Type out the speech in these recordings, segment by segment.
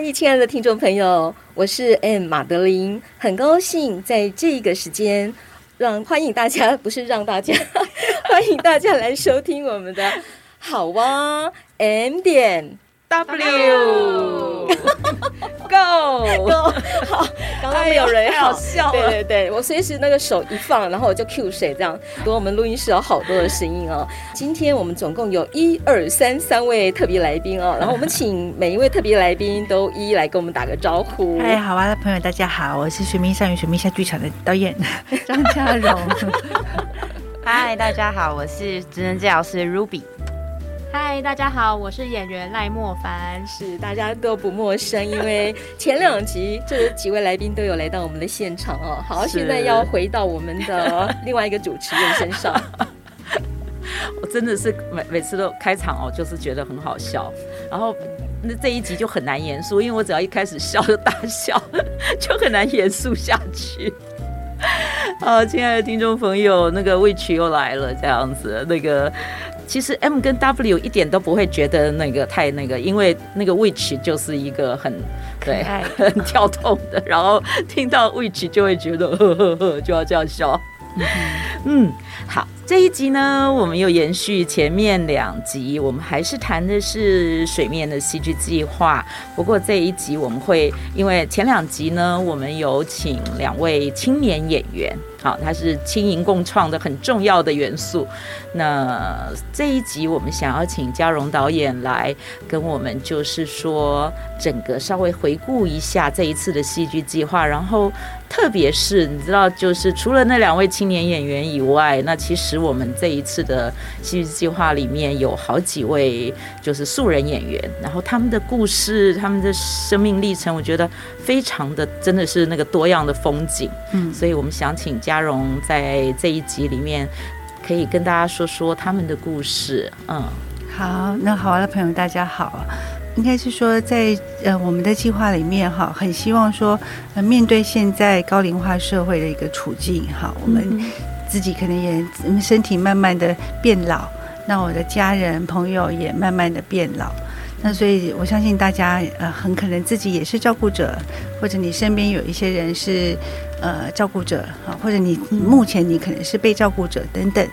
嗨，亲爱的听众朋友，我是 M 马德琳，很高兴在这个时间让欢迎大家，不是让大家 欢迎大家来收听我们的好哇 M 点。W Go Go 好，刚刚没有人好笑，对对对，我随时那个手一放，然后我就 Q 谁这样。不过我们录音室有好多的声音哦。今天我们总共有一二三三位特别来宾哦，然后我们请每一位特别来宾都一一来跟我们打个招呼。嗨，好哇的朋友，大家好，我是水面上与水面下剧场的导演 张嘉荣。嗨，大家好，我是职能治疗师 Ruby。嗨，大家好，我是演员赖莫凡，是大家都不陌生，因为前两集这几位来宾都有来到我们的现场哦。好，现在要回到我们的另外一个主持人身上。我真的是每每次都开场哦，就是觉得很好笑，然后那这一集就很难严肃，因为我只要一开始笑就大笑，就很难严肃下去。好，亲爱的听众朋友，那个 Witch 又来了，这样子那个。其实 M 跟 W 一点都不会觉得那个太那个，因为那个 Witch 就是一个很对 很跳动的，然后听到 Witch 就会觉得呵呵呵就要这样笑。嗯，好，这一集呢，我们又延续前面两集，我们还是谈的是水面的戏剧计划。不过这一集我们会因为前两集呢，我们有请两位青年演员。好，它是轻盈共创的很重要的元素。那这一集我们想要请嘉荣导演来跟我们，就是说整个稍微回顾一下这一次的戏剧计划，然后特别是你知道，就是除了那两位青年演员以外，那其实我们这一次的戏剧计划里面有好几位就是素人演员，然后他们的故事、他们的生命历程，我觉得非常的真的是那个多样的风景。嗯，所以我们想请。嘉荣在这一集里面可以跟大家说说他们的故事。嗯，好，那好玩的朋友大家好，应该是说在呃我们的计划里面哈，很希望说呃面对现在高龄化社会的一个处境哈，我们自己可能也身体慢慢的变老，那我的家人朋友也慢慢的变老。那所以，我相信大家呃，很可能自己也是照顾者，或者你身边有一些人是呃照顾者啊，或者你目前你可能是被照顾者等等。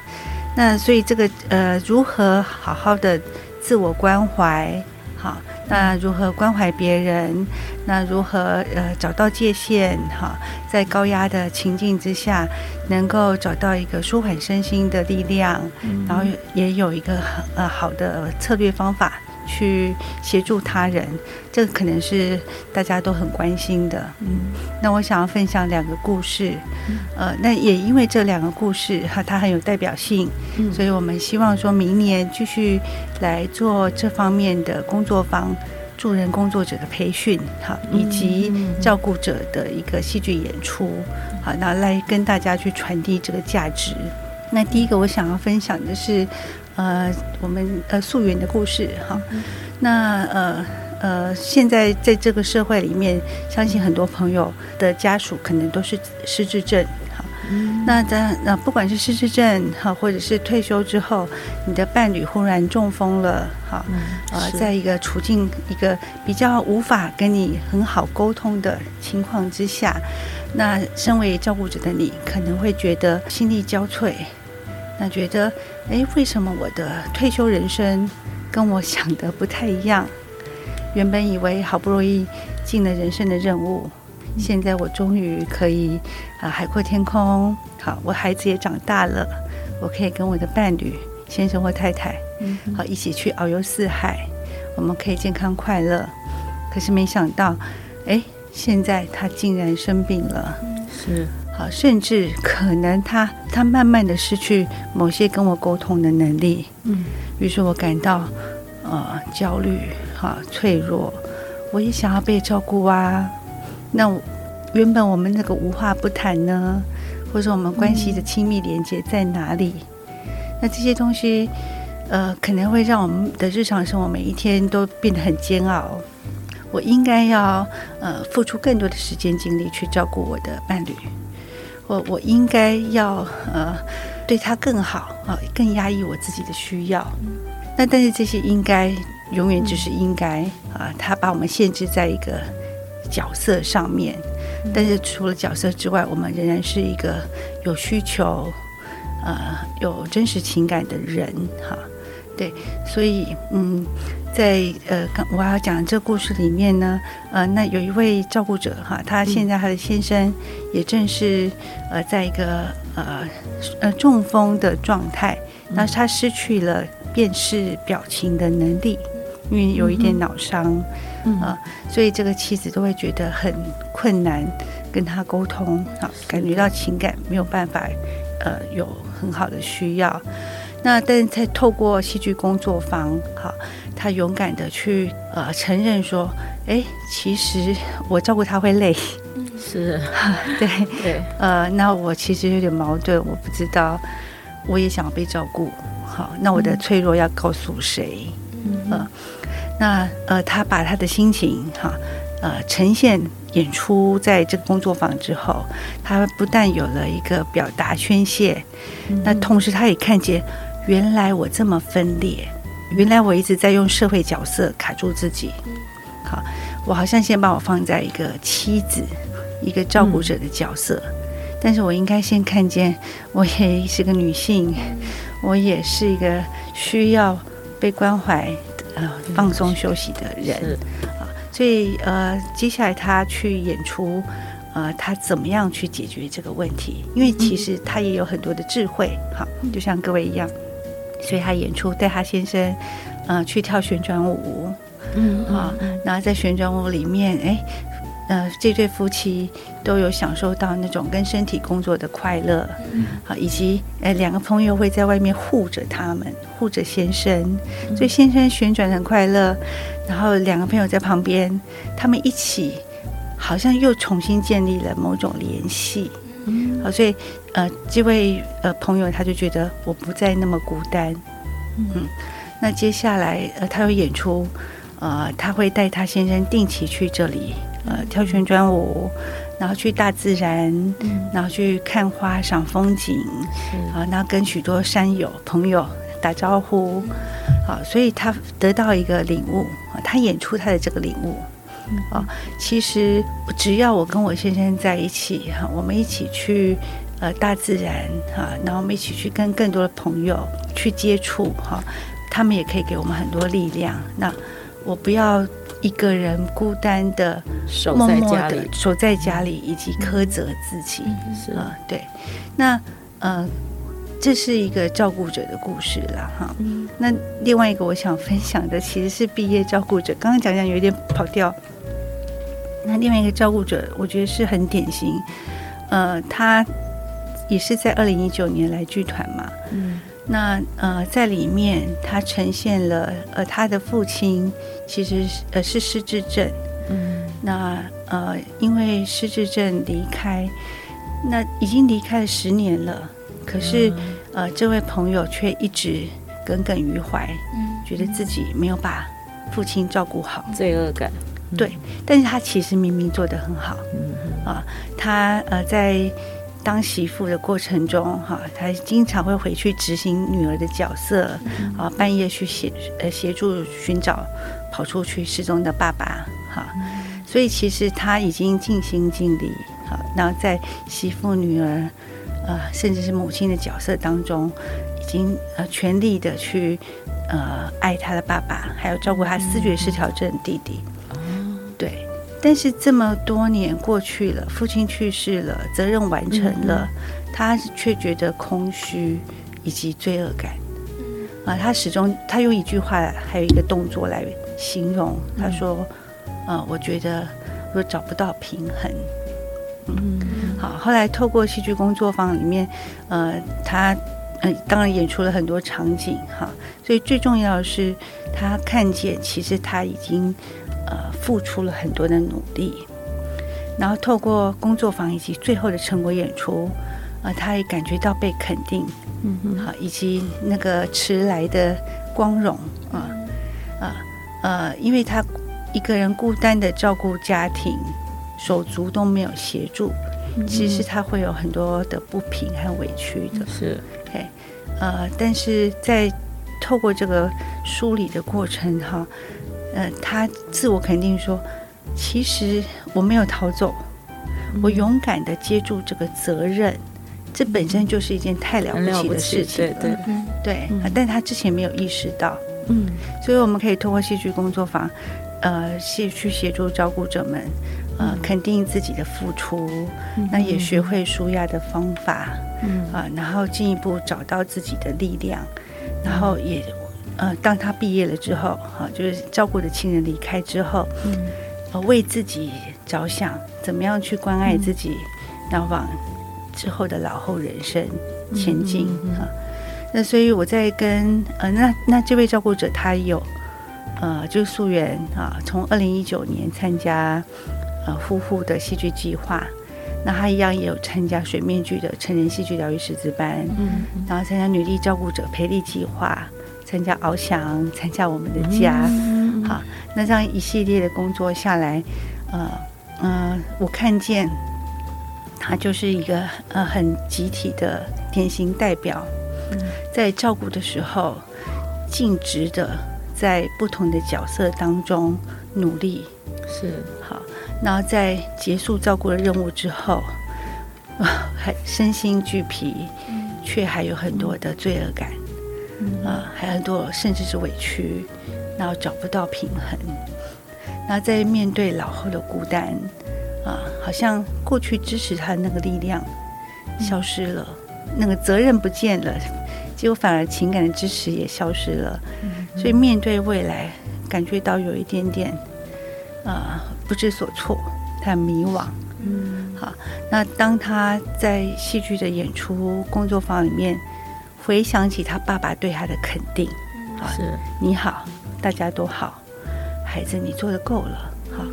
那所以这个呃，如何好好的自我关怀，好，那如何关怀别人？那如何呃找到界限？哈，在高压的情境之下，能够找到一个舒缓身心的力量，然后也有一个很呃好的策略方法。去协助他人，这个可能是大家都很关心的。嗯，那我想要分享两个故事，呃，那也因为这两个故事哈，它很有代表性，嗯所以我们希望说明年继续来做这方面的工作坊，助人工作者的培训，哈，以及照顾者的一个戏剧演出，好，那来跟大家去传递这个价值。那第一个我想要分享的是。呃，我们呃溯源的故事哈，那呃呃，现在在这个社会里面，相信很多朋友的家属可能都是失智症哈。那在那不管是失智症哈，或者是退休之后，你的伴侣忽然中风了哈，呃，在一个处境一个比较无法跟你很好沟通的情况之下，那身为照顾者的你，可能会觉得心力交瘁。那觉得，哎，为什么我的退休人生跟我想的不太一样？原本以为好不容易尽了人生的任务，现在我终于可以啊海阔天空。好，我孩子也长大了，我可以跟我的伴侣先生或太太，好一起去遨游四海，我们可以健康快乐。可是没想到，哎，现在他竟然生病了。是。好，甚至可能他他慢慢的失去某些跟我沟通的能力，嗯，于是我感到呃焦虑，哈，脆弱，我也想要被照顾啊。那原本我们那个无话不谈呢，或者我们关系的亲密连接在哪里？那这些东西，呃，可能会让我们的日常生活每一天都变得很煎熬。我应该要呃付出更多的时间精力去照顾我的伴侣，我我应该要呃对他更好啊，更压抑我自己的需要。那但是这些应该永远只是应该啊，他把我们限制在一个角色上面。但是除了角色之外，我们仍然是一个有需求、呃有真实情感的人哈。对，所以嗯，在呃刚我要讲这个故事里面呢，呃，那有一位照顾者哈，他现在他的先生也正是呃在一个呃呃中风的状态，那他失去了辨识表情的能力，因为有一点脑伤。啊、呃，所以这个妻子都会觉得很困难跟他沟通啊，感觉到情感没有办法，呃，有很好的需要。那但是在透过戏剧工作坊，哈，他勇敢的去呃承认说，哎，其实我照顾他会累，是，对。对，呃，那我其实有点矛盾，我不知道，我也想被照顾，好，那我的脆弱要告诉谁？嗯。呃那呃，他把他的心情哈，呃，呈现演出在这个工作坊之后，他不但有了一个表达宣泄，嗯、那同时他也看见，原来我这么分裂，原来我一直在用社会角色卡住自己。好，我好像先把我放在一个妻子、一个照顾者的角色，嗯、但是我应该先看见，我也是个女性，我也是一个需要被关怀。呃，放松休息的人。啊，所以呃，接下来他去演出，呃，他怎么样去解决这个问题？因为其实他也有很多的智慧，哈，就像各位一样，所以他演出带他先生，呃，去跳旋转舞，嗯啊，然后在旋转舞里面，哎。呃，这对夫妻都有享受到那种跟身体工作的快乐，好、嗯，以及呃两个朋友会在外面护着他们，护着先生，所以先生旋转很快乐，然后两个朋友在旁边，他们一起好像又重新建立了某种联系，好，所以呃这位呃朋友他就觉得我不再那么孤单，嗯，那接下来呃他有演出，呃他会带他先生定期去这里。呃，跳旋转舞，然后去大自然，嗯、然后去看花、赏风景，啊，然后跟许多山友朋友打招呼，好，所以他得到一个领悟，他演出他的这个领悟，啊，其实只要我跟我先生在一起，哈，我们一起去呃大自然，哈，然后我们一起去跟更多的朋友去接触，哈，他们也可以给我们很多力量。那我不要。一个人孤单的守在家里，守在家里，以及苛责自己，是啊、呃，对。那呃，这是一个照顾者的故事了哈。那另外一个我想分享的，其实是毕业照顾者。刚刚讲讲有点跑调。那另外一个照顾者，我觉得是很典型。呃，他也是在二零一九年来剧团嘛。嗯。那呃，在里面他呈现了呃，他的父亲。其实呃是失智症，嗯，那呃因为失智症离开，那已经离开了十年了，可是呃这位朋友却一直耿耿于怀，嗯，觉得自己没有把父亲照顾好，罪恶感，对，但是他其实明明做得很好，嗯。啊，他呃在。当媳妇的过程中，哈，他经常会回去执行女儿的角色，啊，半夜去协呃协助寻找跑出去失踪的爸爸，哈，所以其实他已经尽心尽力，好，然后在媳妇、女儿，呃，甚至是母亲的角色当中，已经呃全力的去呃爱他的爸爸，还有照顾他思觉失调症弟弟。对但是这么多年过去了，父亲去世了，责任完成了，他却觉得空虚以及罪恶感。啊，他始终他用一句话，还有一个动作来形容。他说：“呃，我觉得我找不到平衡。”嗯，好。后来透过戏剧工作坊里面，呃，他呃当然演出了很多场景哈。所以最重要的是，他看见其实他已经。呃，付出了很多的努力，然后透过工作坊以及最后的成果演出，啊、呃，他也感觉到被肯定，嗯嗯，好，以及那个迟来的光荣，啊、呃，啊，呃，因为他一个人孤单的照顾家庭，手足都没有协助，其实他会有很多的不平和委屈的，是，哎，呃，但是在透过这个梳理的过程，哈，呃，他自我肯定说。其实我没有逃走，我勇敢的接住这个责任，这本身就是一件太了不起的事情。对对对，但他之前没有意识到，嗯，所以我们可以通过戏剧工作坊，呃，去去协助照顾者们，呃，肯定自己的付出，那也学会舒压的方法，嗯啊，然后进一步找到自己的力量，然后也，呃，当他毕业了之后，哈，就是照顾的亲人离开之后，嗯。为自己着想，怎么样去关爱自己，然后往之后的老后人生前进啊。那所以我在跟呃，那那这位照顾者他有呃，就是素媛啊，从二零一九年参加呃夫妇的戏剧计划，那他一样也有参加水面剧的成人戏剧疗愈师资班，嗯，然后参加女力照顾者培力计划，参加翱翔，参加我们的家。好，那这样一系列的工作下来，呃，嗯、呃，我看见他就是一个呃很集体的典型代表，在照顾的时候，尽职的在不同的角色当中努力，是。好，然后在结束照顾的任务之后，啊、呃，还身心俱疲，却还有很多的罪恶感，啊、呃，还有很多甚至是委屈。然后找不到平衡，那在面对老后的孤单，啊，好像过去支持他的那个力量消失了，那个责任不见了，结果反而情感的支持也消失了，所以面对未来，感觉到有一点点啊不知所措，他很迷惘。嗯，好，那当他在戏剧的演出工作坊里面回想起他爸爸对他的肯定，啊，是你好。大家都好，孩子，你做的够了，好，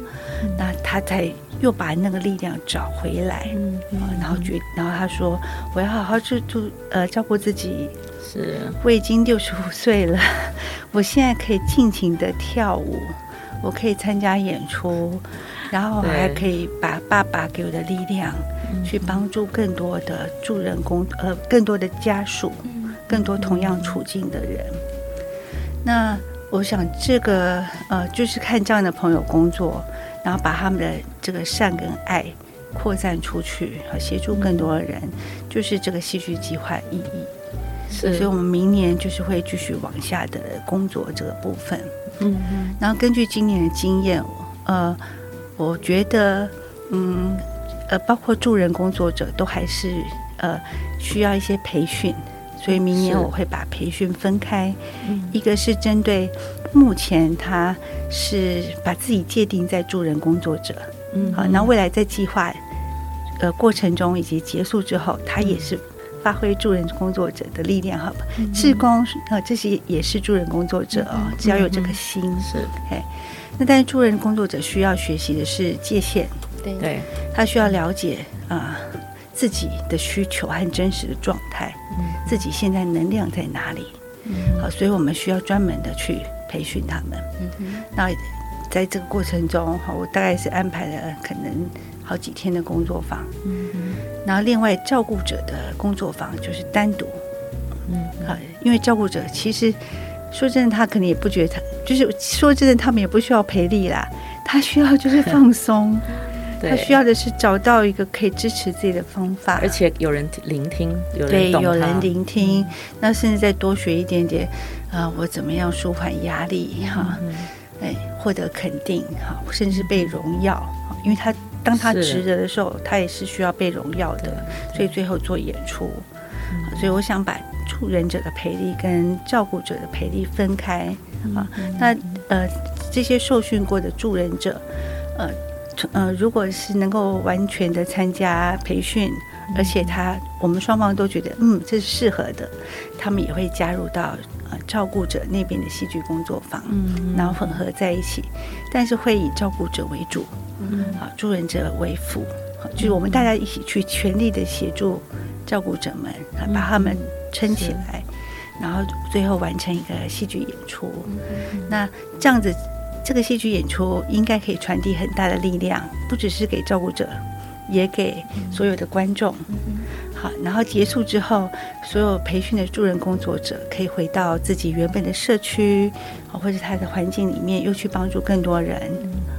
那他才又把那个力量找回来，嗯，然后觉，然后他说，我要好好去做，呃，照顾自己，是，我已经六十五岁了，我现在可以尽情的跳舞，我可以参加演出，然后还可以把爸爸给我的力量，去帮助更多的助人工，呃，更多的家属，更多同样处境的人，那。我想这个呃，就是看这样的朋友工作，然后把他们的这个善跟爱扩散出去，和协助更多的人，就是这个戏剧计划意义。是，所以我们明年就是会继续往下的工作这个部分。嗯嗯。然后根据今年的经验，呃，我觉得嗯呃，包括助人工作者都还是呃需要一些培训。所以明年我会把培训分开，一个是针对目前他是把自己界定在助人工作者，嗯，好，那未来在计划呃过程中以及结束之后，他也是发挥助人工作者的力量，好吧？志工啊这些也是助人工作者哦，只要有这个心是，哎，那但是助人工作者需要学习的是界限，对。对，他需要了解啊。自己的需求和真实的状态，自己现在能量在哪里？好，所以我们需要专门的去培训他们。那在这个过程中，哈，我大概是安排了可能好几天的工作坊。嗯然后另外照顾者的工作坊就是单独。嗯，好，因为照顾者其实说真的，他可能也不觉得他，就是说真的，他们也不需要陪力啦，他需要就是放松。他需要的是找到一个可以支持自己的方法，而且有人聆听，有人对，有人聆听，那甚至再多学一点点啊、呃，我怎么样舒缓压力哈？哎，获得肯定哈，甚至被荣耀，因为他当他值得的时候，他也是需要被荣耀的，所以最后做演出。所以我想把助人者的培力跟照顾者的培力分开啊。那呃，这些受训过的助人者，呃。呃，如果是能够完全的参加培训，而且他我们双方都觉得嗯这是适合的，他们也会加入到呃照顾者那边的戏剧工作坊，嗯，然后混合在一起，但是会以照顾者为主，嗯，好，助人者为辅，好，就是我们大家一起去全力的协助照顾者们，啊，把他们撑起来，然后最后完成一个戏剧演出，那这样子。这个戏剧演出应该可以传递很大的力量，不只是给照顾者，也给所有的观众。好，然后结束之后，所有培训的助人工作者可以回到自己原本的社区，或者他的环境里面，又去帮助更多人。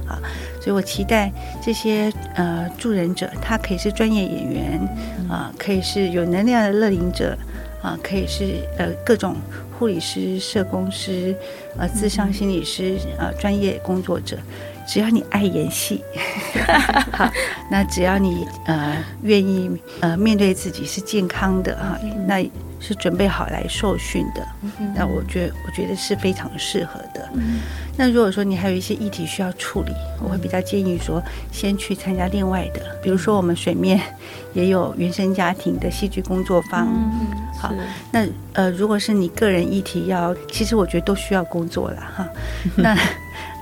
好，所以我期待这些呃助人者，他可以是专业演员啊，可以是有能量的乐龄者啊，可以是呃各种。护理师、社工师、呃，智商心理师、呃，专业工作者，只要你爱演戏，好，那只要你呃愿意呃面对自己是健康的哈，那是准备好来受训的，那我觉得我觉得是非常适合的。那如果说你还有一些议题需要处理，我会比较建议说，先去参加另外的，比如说我们水面也有原生家庭的戏剧工作坊。好，那呃，如果是你个人议题要，其实我觉得都需要工作了哈。那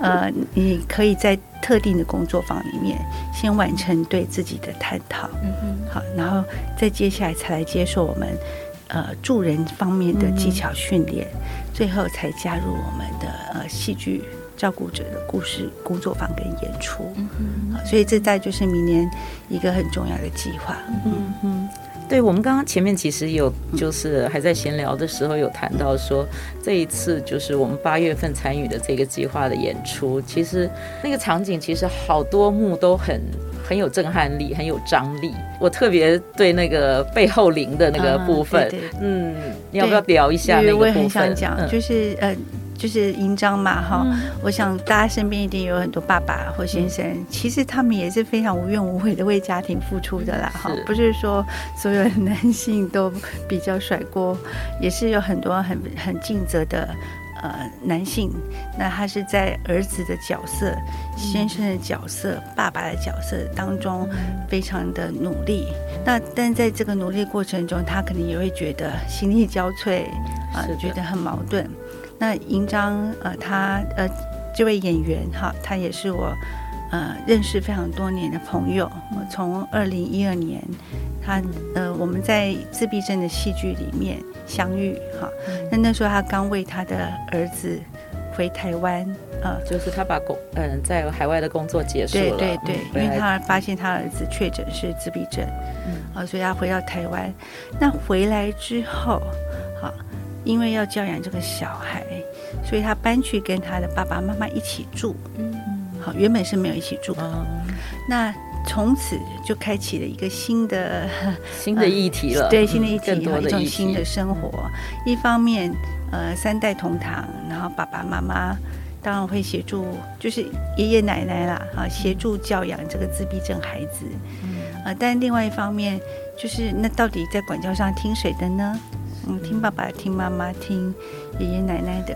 呃，你可以在特定的工作坊里面先完成对自己的探讨，嗯好，然后再接下来才来接受我们呃助人方面的技巧训练。最后才加入我们的呃戏剧照顾者的故事工作坊跟演出，嗯哼，所以这在就是明年一个很重要的计划，嗯嗯，对，我们刚刚前面其实有就是还在闲聊的时候有谈到说，这一次就是我们八月份参与的这个计划的演出，其实那个场景其实好多幕都很。很有震撼力，很有张力。我特别对那个背后灵的那个部分，嗯，你要不要聊一下那个部分？我也很想讲，就是呃，就是银章嘛，哈。我想大家身边一定有很多爸爸或先生，其实他们也是非常无怨无悔的为家庭付出的啦，哈。不是说所有的男性都比较甩锅，也是有很多很很尽责的。呃，男性，那他是在儿子的角色、先生的角色、爸爸的角色当中，非常的努力。那但在这个努力过程中，他可能也会觉得心力交瘁，啊、呃，觉得很矛盾。那银章，呃，他呃，这位演员哈，他也是我呃认识非常多年的朋友。我从二零一二年，他呃，我们在自闭症的戏剧里面。相遇哈，那那时候他刚为他的儿子回台湾，呃，就是他把工嗯在海外的工作结束了，对对对，嗯、因为他发现他儿子确诊是自闭症，嗯，啊，所以他回到台湾。那回来之后，好，因为要教养这个小孩，所以他搬去跟他的爸爸妈妈一起住，嗯，好，原本是没有一起住，嗯，那。从此就开启了一个新的 新的议题了，呃、对新的议题，一种新的生活。一方面，呃，三代同堂，然后爸爸妈妈当然会协助，就是爷爷奶奶啦，啊，协助教养这个自闭症孩子。嗯，呃，但另外一方面，就是那到底在管教上听谁的呢？嗯，听爸爸，听妈妈，听爷爷奶奶的。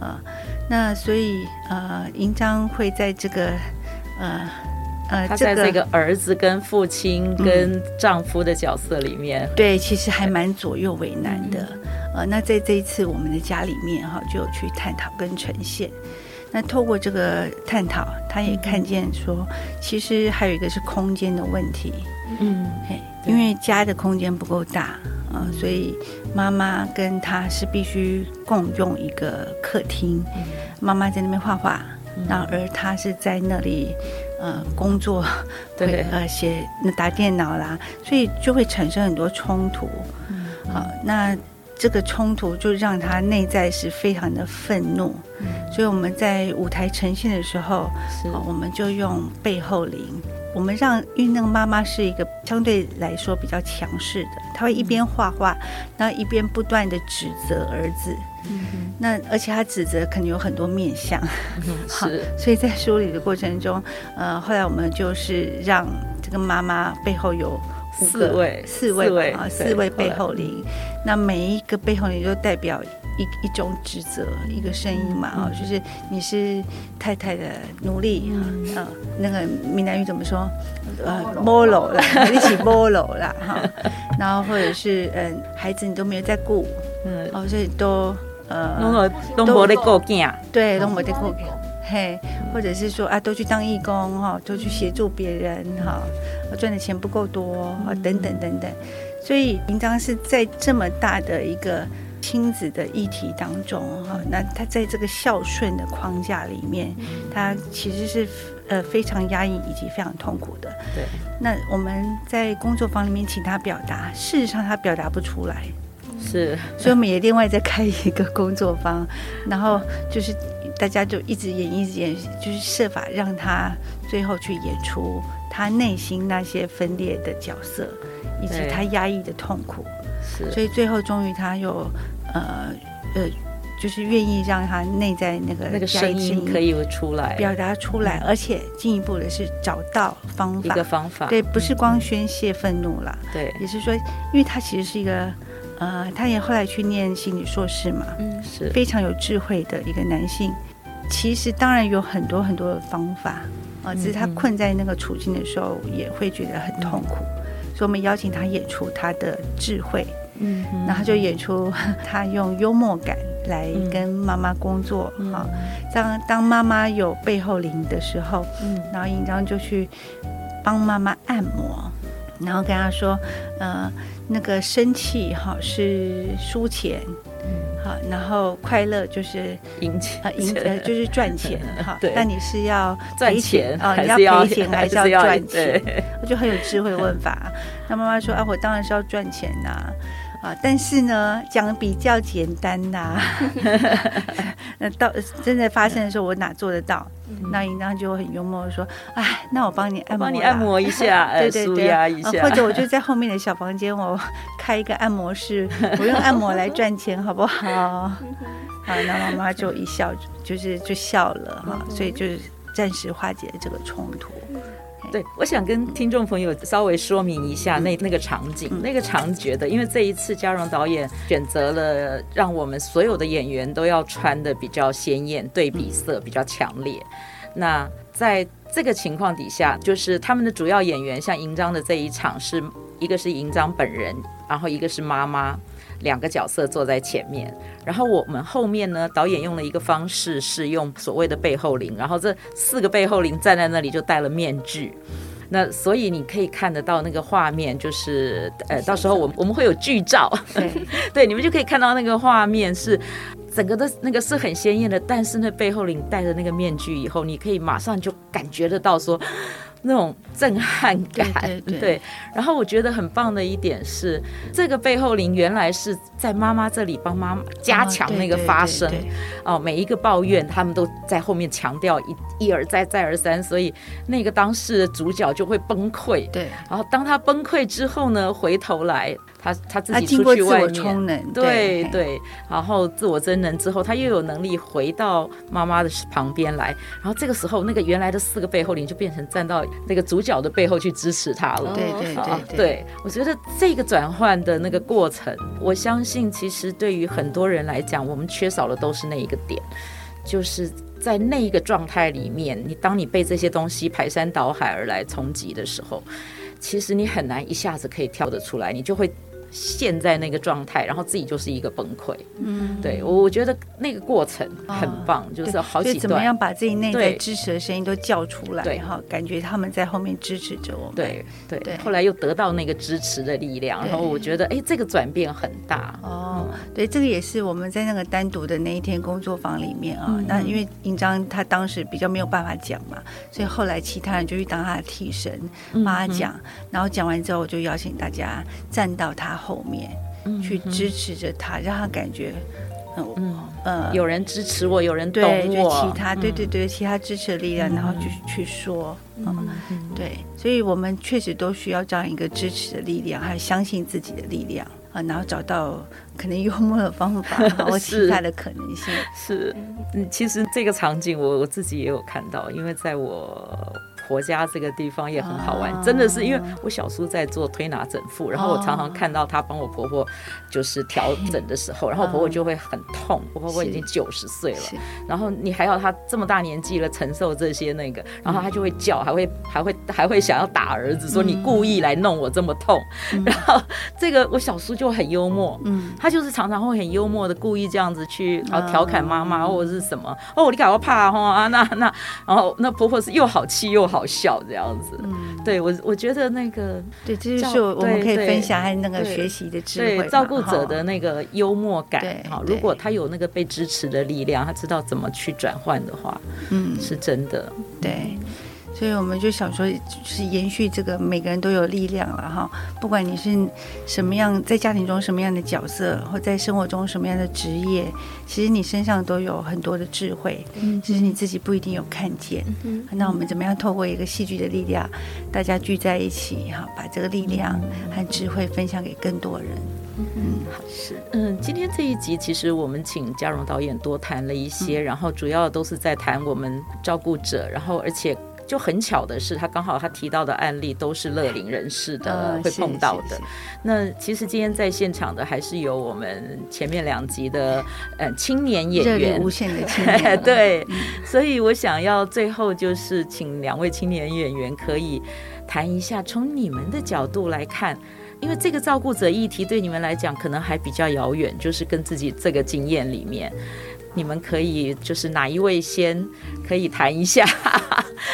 啊、呃，那所以呃，银章会在这个呃。呃，他在这个儿子跟父亲跟丈夫的角色里面，嗯、对，其实还蛮左右为难的。呃，那在这一次我们的家里面哈，就有去探讨跟呈现。那透过这个探讨，他也看见说，其实还有一个是空间的问题。嗯，因为家的空间不够大啊、呃，所以妈妈跟他是必须共用一个客厅。妈妈在那边画画，然后而他是在那里。呃，工作对呃写那打电脑啦，所以就会产生很多冲突。嗯，好，那这个冲突就让他内在是非常的愤怒。嗯，所以我们在舞台呈现的时候，是，我们就用背后灵。我们让，因为那个妈妈是一个相对来说比较强势的，她会一边画画，然后一边不断的指责儿子。嗯，那而且她指责可能有很多面相。嗯，是，所以在梳理的过程中，呃，后来我们就是让这个妈妈背后有四位，四位啊，四位背后灵。那每一个背后灵就代表一一种职责，一个声音嘛啊，就是你是太太的奴隶啊，啊，那个闽南语怎么说？呃，摸楼啦，一起摸楼啦哈。然后或者是嗯，孩子你都没有在顾，嗯，哦，所以都呃，都没在顾囝，对，都没在顾囝，嘿，或者是说啊，都去当义工哈，都去协助别人哈，赚的钱不够多啊，等等等等。所以，平常是在这么大的一个亲子的议题当中，哈，那他在这个孝顺的框架里面，他其实是呃非常压抑以及非常痛苦的。对。那我们在工作坊里面请他表达，事实上他表达不出来。是。所以我们也另外再开一个工作坊，然后就是大家就一直演，一直演，就是设法让他最后去演出他内心那些分裂的角色。以及他压抑的痛苦，是，所以最后终于他又，呃呃，就是愿意让他内在那个那个声音可以出来，表达出来，而且进一步的是找到方法，一个方法，对，不是光宣泄愤怒了，对，也是说，因为他其实是一个，呃，他也后来去念心理硕士嘛，嗯，是。非常有智慧的一个男性，其实当然有很多很多的方法啊，只是他困在那个处境的时候，也会觉得很痛苦。所以，我们邀请他演出他的智慧，嗯，然后就演出 他用幽默感来跟妈妈工作，哈、嗯。当当妈妈有背后灵的时候，嗯，然后印章就去帮妈妈按摩，然后跟他说，呃，那个生气哈是输钱。好，然后快乐就是赢钱啊，赢呃就是赚钱 哈。对，那你是要赚钱啊？你要赔钱 还是要赚钱？我就很有智慧的问法。那妈妈说啊，我当然是要赚钱呐。啊，但是呢，讲比较简单呐、啊。那到真的发生的时候，我哪做得到？嗯、那应当就很幽默的说：“哎，那我帮你按摩，帮你按摩一下，对 对对，一下，或者我就在后面的小房间，我 开一个按摩室，我用按摩来赚钱，好不好？”好，那妈妈就一笑，就是就笑了哈，所以就是暂时化解了这个冲突。对，我想跟听众朋友稍微说明一下那那个场景，那个场景觉得，因为这一次嘉荣导演选择了让我们所有的演员都要穿的比较鲜艳，对比色比较强烈。那在这个情况底下，就是他们的主要演员，像银章的这一场，是一个是银章本人，然后一个是妈妈。两个角色坐在前面，然后我们后面呢，导演用了一个方式是用所谓的背后灵，然后这四个背后灵站在那里就戴了面具，那所以你可以看得到那个画面，就是呃，到时候我们我们会有剧照，对，对，你们就可以看到那个画面是整个的那个是很鲜艳的，但是那背后灵戴着那个面具以后，你可以马上就感觉得到说。那种震撼感，对，对，对，对，然后我觉得很棒的一点是，这个背后灵原来是在妈妈这里帮妈妈加强那个发声，哦，每一个抱怨他们都在后面强调一一而再再而三，所以那个当事的主角就会崩溃，对，然后当他崩溃之后呢，回头来。他他自己出去外面，充能对对，对，然后自我增能之后，他又有能力回到妈妈的旁边来，然后这个时候，那个原来的四个背后灵就变成站到那个主角的背后去支持他了。对对对，对，对，我觉得这个转换的那个过程，我相信其实对于很多人来讲，我们缺少的都是那一个点，就是在那一个状态里面，你当你被这些东西排山倒海而来冲击的时候，其实你很难一下子可以跳得出来，你就会。陷在那个状态，然后自己就是一个崩溃。嗯，对我我觉得那个过程很棒，哦、就是好几段。怎么样把自己内在支持的声音都叫出来？对哈，感觉他们在后面支持着我们。对对对。后来又得到那个支持的力量，然后我觉得哎，这个转变很大。哦、嗯，对，这个也是我们在那个单独的那一天工作坊里面啊、嗯。那因为印章他当时比较没有办法讲嘛，所以后来其他人就去当他的替身帮他讲、嗯。然后讲完之后，我就邀请大家站到他后面去支持着他，让他感觉，嗯。呃，有人支持我，有人懂我，对，就其他，对对对，其他支持的力量，然后去去说，嗯，对，所以我们确实都需要这样一个支持的力量，还有相信自己的力量啊，然后找到可能幽默的方法，然后其他的可能性是，嗯，其实这个场景我我自己也有看到，因为在我。婆家这个地方也很好玩，真的是因为我小叔在做推拿整复，然后我常常看到他帮我婆婆就是调整的时候，然后婆婆就会很痛。我婆婆已经九十岁了，然后你还要她这么大年纪了承受这些那个，然后她就会叫，还会还会还会想要打儿子，说你故意来弄我这么痛。然后这个我小叔就很幽默，嗯，他就是常常会很幽默的故意这样子去然后调侃妈妈或者是什么哦，你搞我怕哈啊那那，然后那婆婆是又好气又好笑这样子，嗯，对我我觉得那个对，这就是我们可以分享和那个学习的智慧，对照顾者的那个幽默感，好，如果他有那个被支持的力量，他知道怎么去转换的话，嗯，是真的，对。所以我们就想说，就是延续这个，每个人都有力量了哈。不管你是什么样，在家庭中什么样的角色，或在生活中什么样的职业，其实你身上都有很多的智慧，嗯，只是你自己不一定有看见。嗯，那我们怎么样透过一个戏剧的力量，大家聚在一起哈，把这个力量和智慧分享给更多人。嗯，好，是，嗯，今天这一集其实我们请嘉荣导演多谈了一些，然后主要都是在谈我们照顾者，然后而且。就很巧的是，他刚好他提到的案例都是乐龄人士的会碰到的。那其实今天在现场的还是有我们前面两集的呃青年演员，无限的青年。对，所以我想要最后就是请两位青年演员可以谈一下，从你们的角度来看，因为这个照顾者议题对你们来讲可能还比较遥远，就是跟自己这个经验里面。你们可以就是哪一位先可以谈一下，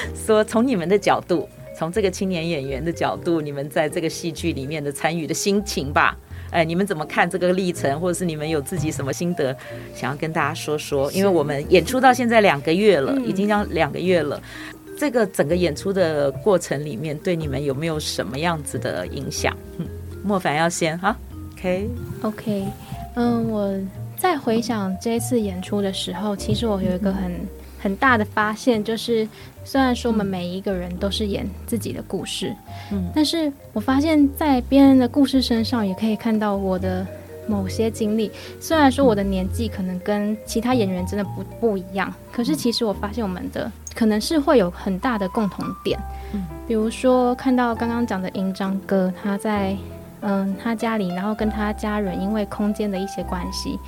说从你们的角度，从这个青年演员的角度，你们在这个戏剧里面的参与的心情吧。哎，你们怎么看这个历程，或者是你们有自己什么心得，想要跟大家说说？因为我们演出到现在两个月了，已经将两个月了，这个整个演出的过程里面，对你们有没有什么样子的影响？嗯，莫凡要先哈，OK，OK，嗯，我。在回想这一次演出的时候，其实我有一个很很大的发现，就是虽然说我们每一个人都是演自己的故事，嗯，但是我发现，在别人的故事身上也可以看到我的某些经历。虽然说我的年纪可能跟其他演员真的不不一样，可是其实我发现我们的可能是会有很大的共同点，嗯，比如说看到刚刚讲的英章哥，他在。嗯，他家里，然后跟他家人因为空间的一些关系，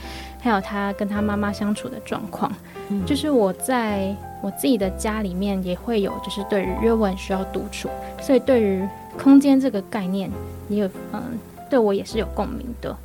还有他跟他妈妈相处的状况，嗯，就是我在我自己的家里面也会有，就是对于约文需要独处，所以对于空间这个概念也有，嗯，对我也是有共鸣的。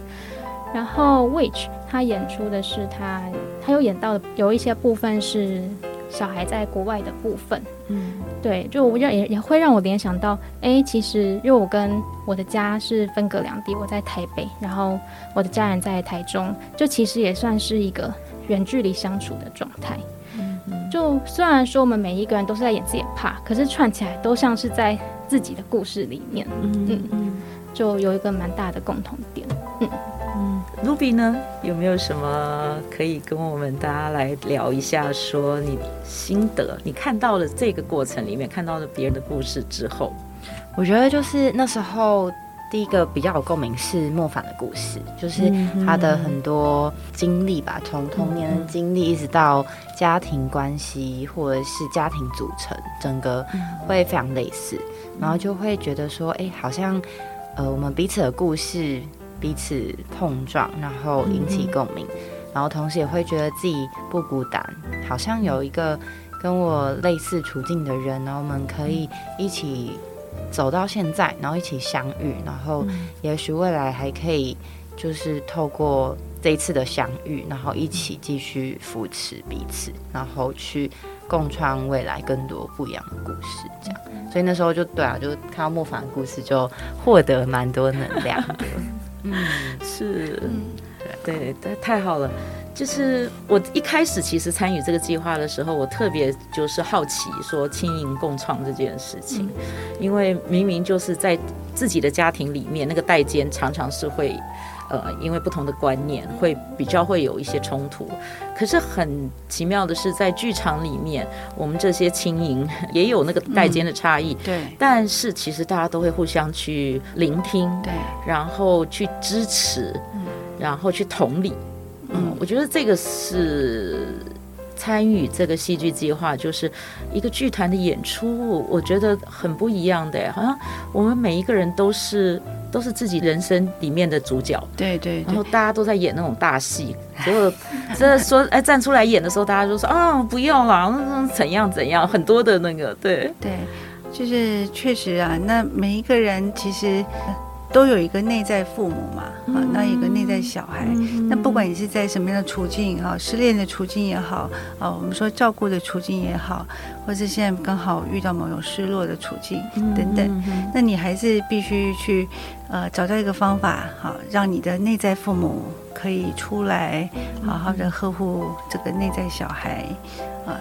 然后 Which 他演出的是他，他有演到的有一些部分是小孩在国外的部分。嗯，对，就我也也会让我联想到，哎、欸，其实因为我跟我的家是分隔两地，我在台北，然后我的家人在台中，就其实也算是一个远距离相处的状态。嗯，就虽然说我们每一个人都是在演自己的 part，可是串起来都像是在自己的故事里面。嗯嗯，就有一个蛮大的共同，Ruby 呢，有没有什么可以跟我们大家来聊一下？说你心得，你看到了这个过程里面，看到了别人的故事之后，我觉得就是那时候第一个比较有共鸣是莫凡的故事，就是他的很多经历吧，从童年的经历一直到家庭关系或者是家庭组成，整个会非常类似，然后就会觉得说，哎，好像呃，我们彼此的故事。彼此碰撞，然后引起共鸣，然后同时也会觉得自己不孤单，好像有一个跟我类似处境的人，然后我们可以一起走到现在，然后一起相遇，然后也许未来还可以就是透过这一次的相遇，然后一起继续扶持彼此，然后去共创未来更多不一样的故事，这样。所以那时候就对啊，就看到莫凡的故事，就获得蛮多能量的。嗯，是，对对，太好了。就是我一开始其实参与这个计划的时候，我特别就是好奇说轻盈共创这件事情，因为明明就是在自己的家庭里面，那个代间常常是会。呃，因为不同的观念会比较会有一些冲突，可是很奇妙的是，在剧场里面，我们这些轻盈也有那个代间的差异，对，但是其实大家都会互相去聆听，对，然后去支持，嗯。然后去同理，嗯，我觉得这个是参与这个戏剧计划，就是一个剧团的演出，我觉得很不一样的，好像我们每一个人都是都是自己人生里面的主角，对对，对，然后大家都在演那种大戏，结果这说哎站出来演的时候，大家就说啊不用了，怎样怎样，很多的那个对。对，就是确实啊，那每一个人其实。都有一个内在父母嘛，好，那一个内在小孩，那不管你是在什么样的处境哈，失恋的处境也好，啊，我们说照顾的处境也好，或是现在刚好遇到某种失落的处境等等，那你还是必须去呃找到一个方法，好，让你的内在父母可以出来，好好的呵护这个内在小孩，啊。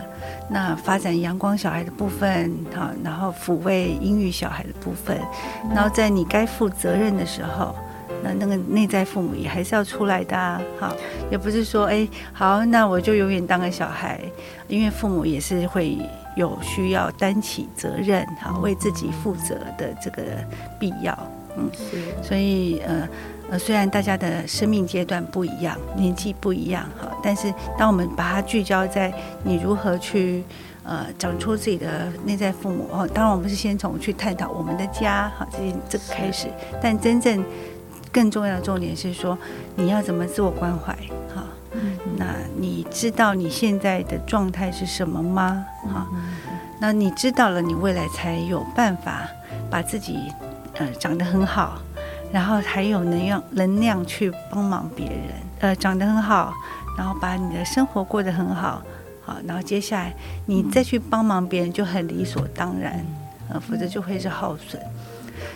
那发展阳光小孩的部分，好，然后抚慰阴郁小孩的部分，然后在你该负责任的时候，那那个内在父母也还是要出来的，啊，好，也不是说，哎，好，那我就永远当个小孩，因为父母也是会有需要担起责任，哈，为自己负责的这个必要，嗯，是，所以，呃。呃，虽然大家的生命阶段不一样，年纪不一样，哈，但是当我们把它聚焦在你如何去呃长出自己的内在父母哦，当然我们是先从去探讨我们的家，哈，这这个开始，但真正更重要的重点是说你要怎么自我关怀，哈，那你知道你现在的状态是什么吗？哈，那你知道了，你未来才有办法把自己呃长得很好。然后还有能量能量去帮忙别人，呃，长得很好，然后把你的生活过得很好，好，然后接下来你再去帮忙别人就很理所当然，呃，否则就会是耗损。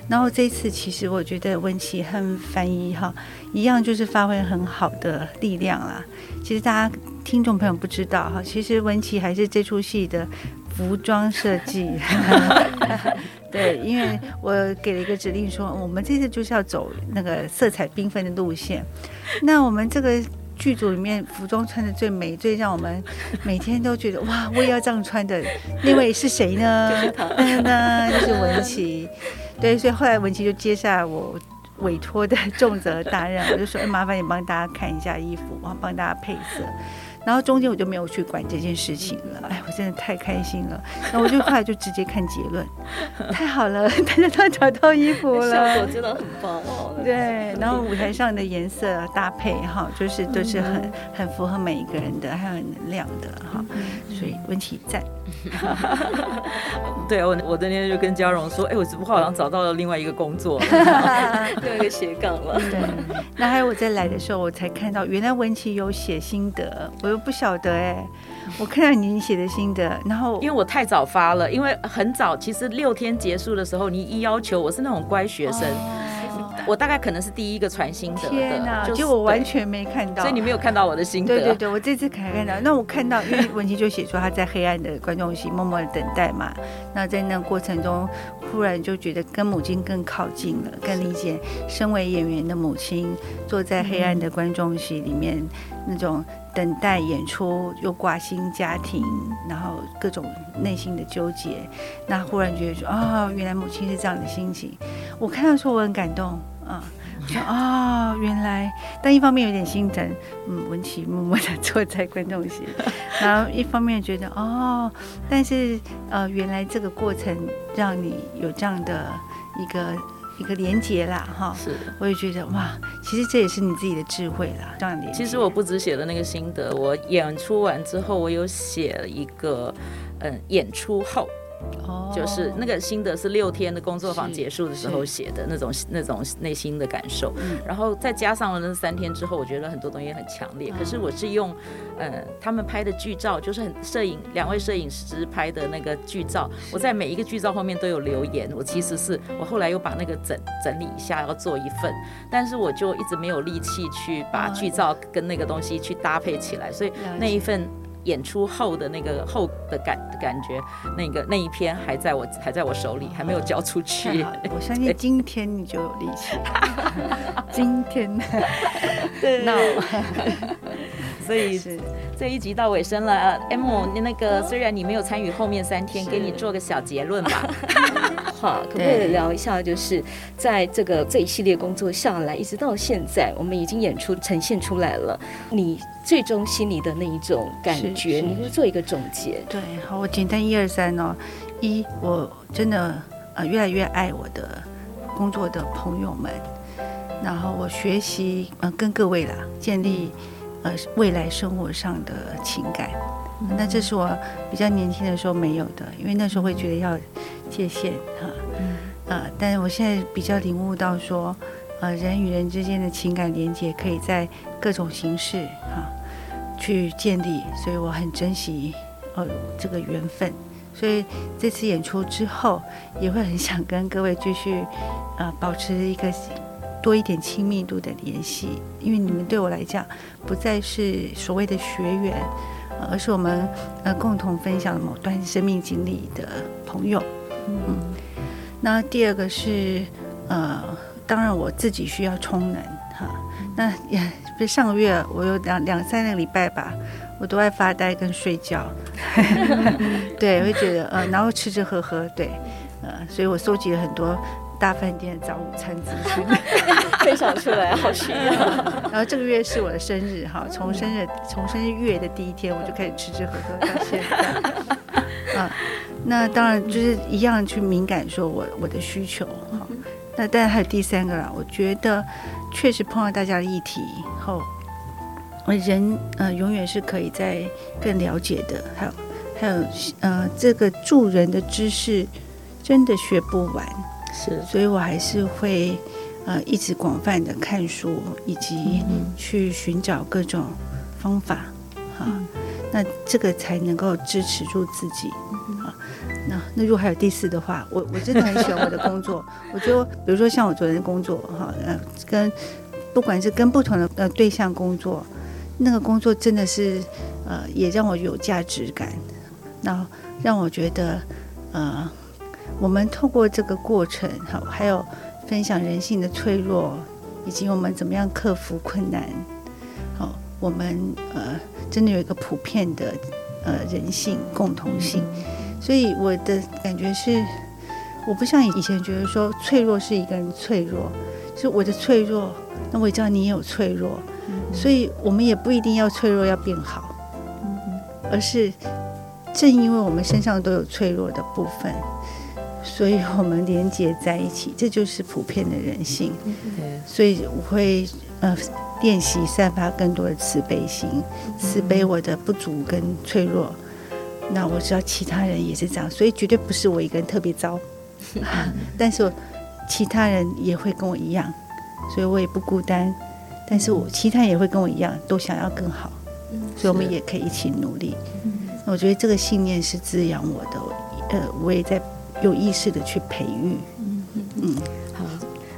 然后这次其实我觉得文琪和翻译哈一样，就是发挥很好的力量啦。其实大家听众朋友不知道哈，其实文琪还是这出戏的。服装设计，对，因为我给了一个指令说，我们这次就是要走那个色彩缤纷的路线。那我们这个剧组里面，服装穿的最美、最让我们每天都觉得哇，我也要这样穿的那位是谁呢？嗯呢，就是文琪。对，所以后来文琪就接下我委托的重责大任，我就说，哎，麻烦你帮大家看一下衣服，然后帮大家配色。然后中间我就没有去管这件事情了，哎，我真的太开心了。然后我就后来就直接看结论，太好了，大家都找到衣服了，效果真的很棒哦。对，然后舞台上的颜色搭配哈，就是都是很很符合每一个人的，还有能量的哈，所以文琪赞。对，我我那天就跟嘉荣说，哎，我我好像找到了另外一个工作，另外一个斜杠了。对，那还有我在来的时候，我才看到原来文琪有写心得，我又不晓得哎，我看到你写的心得，然后因为我太早发了，因为很早，其实六天结束的时候，你一要求，我是那种乖学生。哦我大概可能是第一个传心得的，天哪，就我完全没看到，所以你没有看到我的心得。对对对，我这次才看到。那我看到，因为文琪就写出他在黑暗的观众席默默的等待嘛。那在那个过程中，忽然就觉得跟母亲更靠近了，更理解身为演员的母亲坐在黑暗的观众席里面那种等待演出又挂心家庭，然后各种内心的纠结。那忽然觉得说、哦，原来母亲是这样的心情。我看到说我很感动。啊，说啊、哦，原来，但一方面有点心疼，嗯，文琪默默的坐在观众席，然后一方面觉得哦，但是呃，原来这个过程让你有这样的一个一个连接啦，哈，是，我也觉得哇，其实这也是你自己的智慧啦，这样连。其实我不止写了那个心得，我演出完之后，我有写了一个，嗯，演出后。哦，就是那个心得是六天的工作坊结束的时候写的那种那种内心的感受，然后再加上了那三天之后，我觉得很多东西很强烈。可是我是用，呃，他们拍的剧照，就是很摄影两位摄影师拍的那个剧照，我在每一个剧照后面都有留言。我其实是我后来又把那个整整理一下，要做一份，但是我就一直没有力气去把剧照跟那个东西去搭配起来，所以那一份。演出后的那个后的感感觉，那个那一篇还在我还在我手里，还没有交出去。我相信今天你就有力气。今天，对，那所以是这一集到尾声了。M，你那个虽然你没有参与后面三天，给你做个小结论吧。话，可不可以聊一下？就是在这个这一系列工作下来，一直到现在，我们已经演出呈现出来了，你最终心里的那一种感觉，你会做一个总结？对，好，我简单一二三哦。一，我真的呃越来越爱我的工作的朋友们，然后我学习呃跟各位啦建立呃未来生活上的情感。那这是我比较年轻的时候没有的，因为那时候会觉得要界限哈，呃，但是我现在比较领悟到说，呃，人与人之间的情感连接可以在各种形式哈去建立，所以我很珍惜呃这个缘分，所以这次演出之后也会很想跟各位继续呃保持一个多一点亲密度的联系，因为你们对我来讲不再是所谓的学员。而是我们呃共同分享某段生命经历的朋友，嗯，那第二个是呃，当然我自己需要充能哈。那也上个月我有两两三个礼拜吧，我都爱发呆跟睡觉，对，会觉得呃，然后吃吃喝喝，对，呃，所以我收集了很多。大饭店的早午餐资讯 分享出来，好需要。然后这个月是我的生日哈，从生日从生日月的第一天我就开始吃吃喝喝到现在。啊，那当然就是一样去敏感说我我的需求哈。那当然还有第三个啦，我觉得确实碰到大家的议题以后，人呃永远是可以在更了解的。还有还有呃这个助人的知识真的学不完。是，所以我还是会，呃，一直广泛的看书，以及去寻找各种方法，哈、嗯，那这个才能够支持住自己，啊，那那如果还有第四的话，我我真的很喜欢我的工作，我觉得，比如说像我昨天的工作，哈，呃，跟不管是跟不同的呃对象工作，那个工作真的是，呃，也让我有价值感，那让我觉得，呃。我们透过这个过程，好，还有分享人性的脆弱，以及我们怎么样克服困难，好，我们呃真的有一个普遍的呃人性共同性，所以我的感觉是，我不像以前觉得说脆弱是一个人脆弱，就是我的脆弱，那我也知道你也有脆弱，所以我们也不一定要脆弱要变好，而是正因为我们身上都有脆弱的部分。所以我们连接在一起，这就是普遍的人性。所以我会呃练习散发更多的慈悲心，慈悲我的不足跟脆弱。那我知道其他人也是这样，所以绝对不是我一个人特别糟，但是其他人也会跟我一样，所以我也不孤单。但是我其他人也会跟我一样，都想要更好，所以我们也可以一起努力。我觉得这个信念是滋养我的，呃，我也在。有意识的去培育，嗯嗯，好，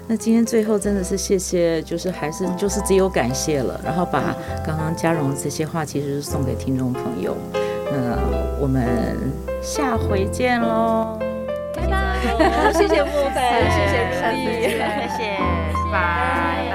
那今天最后真的是谢谢，就是还是就是只有感谢了，然后把刚刚嘉荣这些话，其实是送给听众朋友，那我们下回见喽，拜拜，谢谢莫凡，谢谢如丽，谢谢，拜拜。